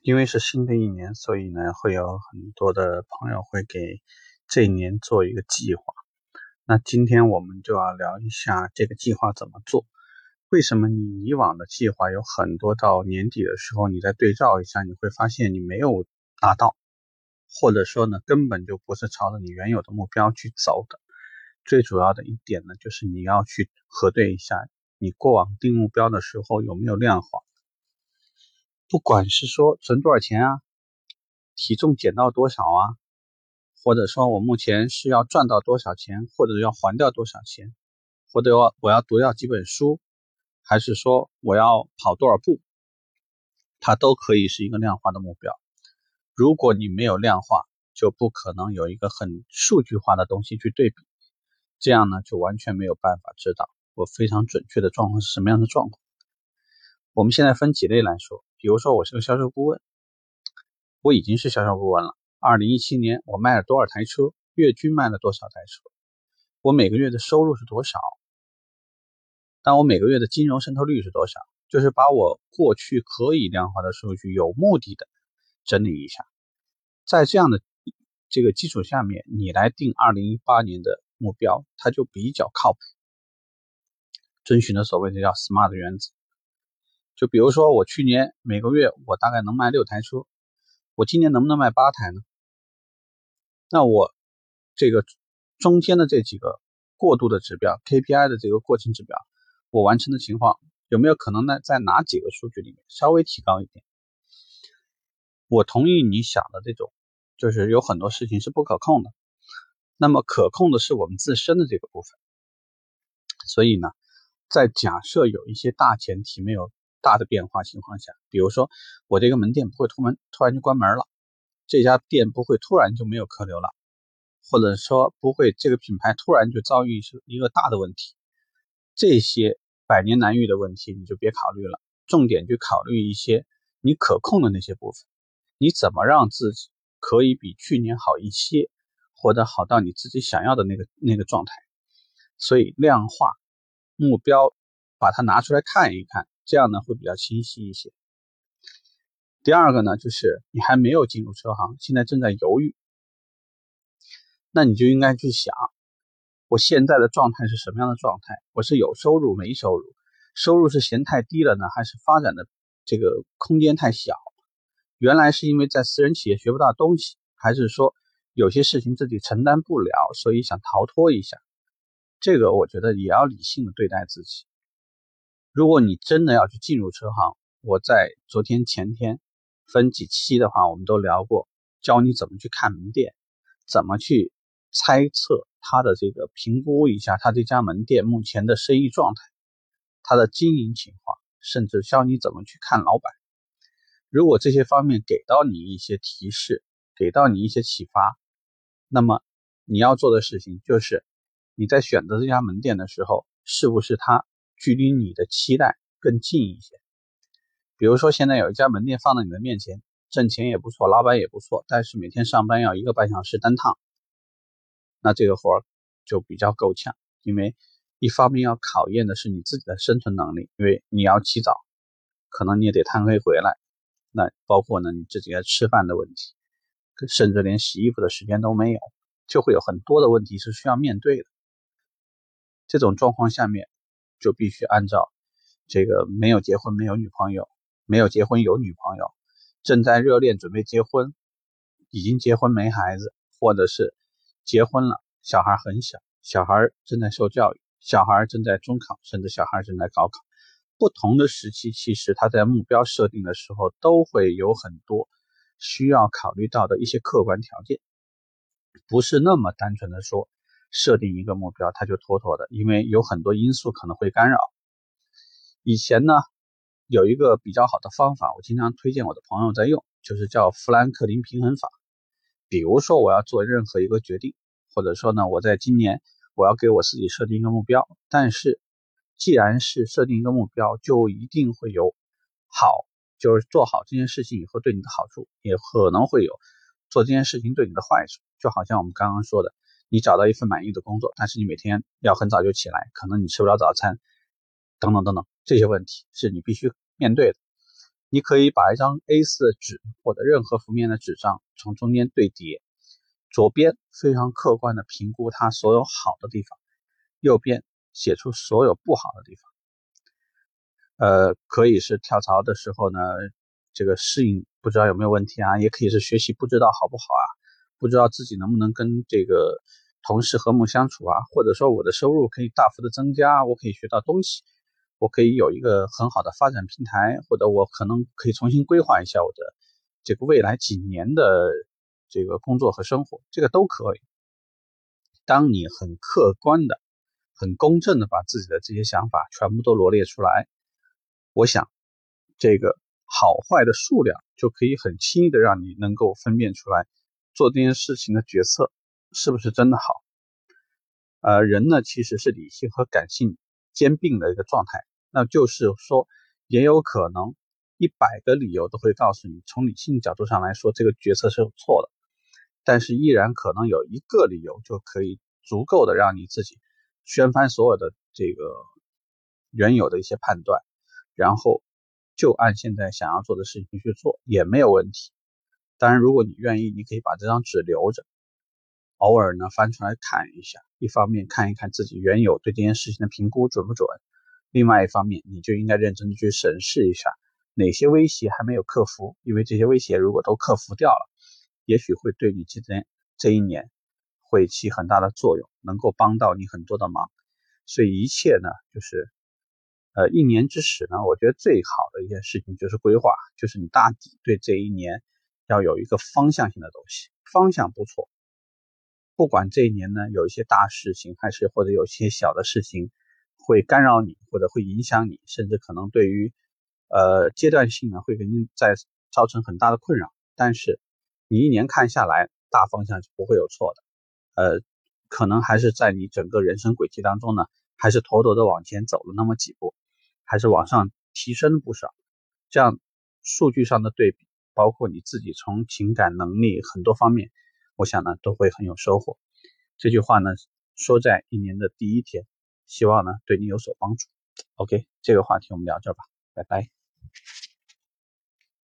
因为是新的一年，所以呢，会有很多的朋友会给这一年做一个计划。那今天我们就要聊一下这个计划怎么做。为什么你以往的计划有很多到年底的时候，你再对照一下，你会发现你没有达到，或者说呢，根本就不是朝着你原有的目标去走的。最主要的一点呢，就是你要去核对一下，你过往定目标的时候有没有量化。不管是说存多少钱啊，体重减到多少啊，或者说我目前是要赚到多少钱，或者要还掉多少钱，或者我我要读掉几本书，还是说我要跑多少步，它都可以是一个量化的目标。如果你没有量化，就不可能有一个很数据化的东西去对比，这样呢就完全没有办法知道我非常准确的状况是什么样的状况。我们现在分几类来说。比如说，我是个销售顾问，我已经是销售顾问了。二零一七年，我卖了多少台车？月均卖了多少台车？我每个月的收入是多少？但我每个月的金融渗透率是多少？就是把我过去可以量化的数据，有目的的整理一下，在这样的这个基础下面，你来定二零一八年的目标，它就比较靠谱，遵循的所谓的叫 SMART 原则。就比如说，我去年每个月我大概能卖六台车，我今年能不能卖八台呢？那我这个中间的这几个过渡的指标 KPI 的这个过程指标，我完成的情况有没有可能呢？在哪几个数据里面稍微提高一点？我同意你想的这种，就是有很多事情是不可控的，那么可控的是我们自身的这个部分。所以呢，在假设有一些大前提没有。大的变化情况下，比如说我这个门店不会突门突然就关门了，这家店不会突然就没有客流了，或者说不会这个品牌突然就遭遇一个大的问题，这些百年难遇的问题你就别考虑了，重点去考虑一些你可控的那些部分，你怎么让自己可以比去年好一些，或者好到你自己想要的那个那个状态，所以量化目标，把它拿出来看一看。这样呢会比较清晰一些。第二个呢，就是你还没有进入车行，现在正在犹豫，那你就应该去想，我现在的状态是什么样的状态？我是有收入没收入？收入是嫌太低了呢，还是发展的这个空间太小？原来是因为在私人企业学不到东西，还是说有些事情自己承担不了，所以想逃脱一下？这个我觉得也要理性的对待自己。如果你真的要去进入车行，我在昨天前天分几期的话，我们都聊过，教你怎么去看门店，怎么去猜测他的这个评估一下他这家门店目前的生意状态，他的经营情况，甚至教你怎么去看老板。如果这些方面给到你一些提示，给到你一些启发，那么你要做的事情就是你在选择这家门店的时候，是不是他？距离你的期待更近一些。比如说，现在有一家门店放在你的面前，挣钱也不错，老板也不错，但是每天上班要一个半小时单趟，那这个活儿就比较够呛。因为一方面要考验的是你自己的生存能力，因为你要起早，可能你也得贪黑回来。那包括呢你自己要吃饭的问题，甚至连洗衣服的时间都没有，就会有很多的问题是需要面对的。这种状况下面。就必须按照这个没有结婚没有女朋友，没有结婚有女朋友，正在热恋准备结婚，已经结婚没孩子，或者是结婚了小孩很小，小孩正在受教育，小孩正在中考，甚至小孩正在高考，不同的时期，其实他在目标设定的时候都会有很多需要考虑到的一些客观条件，不是那么单纯的说。设定一个目标，它就妥妥的，因为有很多因素可能会干扰。以前呢，有一个比较好的方法，我经常推荐我的朋友在用，就是叫富兰克林平衡法。比如说，我要做任何一个决定，或者说呢，我在今年我要给我自己设定一个目标，但是既然是设定一个目标，就一定会有好，就是做好这件事情以后对你的好处，也可能会有做这件事情对你的坏处。就好像我们刚刚说的。你找到一份满意的工作，但是你每天要很早就起来，可能你吃不了早餐，等等等等，这些问题是你必须面对的。你可以把一张 A4 纸或者任何幅面的纸张从中间对叠，左边非常客观的评估它所有好的地方，右边写出所有不好的地方。呃，可以是跳槽的时候呢，这个适应不知道有没有问题啊，也可以是学习不知道好不好啊，不知道自己能不能跟这个同事和睦相处啊，或者说我的收入可以大幅的增加，我可以学到东西。我可以有一个很好的发展平台，或者我可能可以重新规划一下我的这个未来几年的这个工作和生活，这个都可以。当你很客观的、很公正的把自己的这些想法全部都罗列出来，我想这个好坏的数量就可以很轻易的让你能够分辨出来，做这件事情的决策是不是真的好。呃，人呢其实是理性和感性。兼并的一个状态，那就是说，也有可能一百个理由都会告诉你，从理性角度上来说，这个决策是错的，但是依然可能有一个理由就可以足够的让你自己掀翻所有的这个原有的一些判断，然后就按现在想要做的事情去做也没有问题。当然，如果你愿意，你可以把这张纸留着。偶尔呢翻出来看一下，一方面看一看自己原有对这件事情的评估准不准，另外一方面你就应该认真的去审视一下哪些威胁还没有克服，因为这些威胁如果都克服掉了，也许会对你今天这一年会起很大的作用，能够帮到你很多的忙。所以一切呢，就是呃一年之始呢，我觉得最好的一件事情就是规划，就是你大体对这一年要有一个方向性的东西，方向不错。不管这一年呢有一些大事情，还是或者有些小的事情会干扰你，或者会影响你，甚至可能对于呃阶段性呢会给你在造成很大的困扰。但是你一年看下来，大方向是不会有错的。呃，可能还是在你整个人生轨迹当中呢，还是妥妥的往前走了那么几步，还是往上提升不少。这样数据上的对比，包括你自己从情感能力很多方面。我想呢，都会很有收获。这句话呢，说在一年的第一天，希望呢对你有所帮助。OK，这个话题我们聊这吧，拜拜。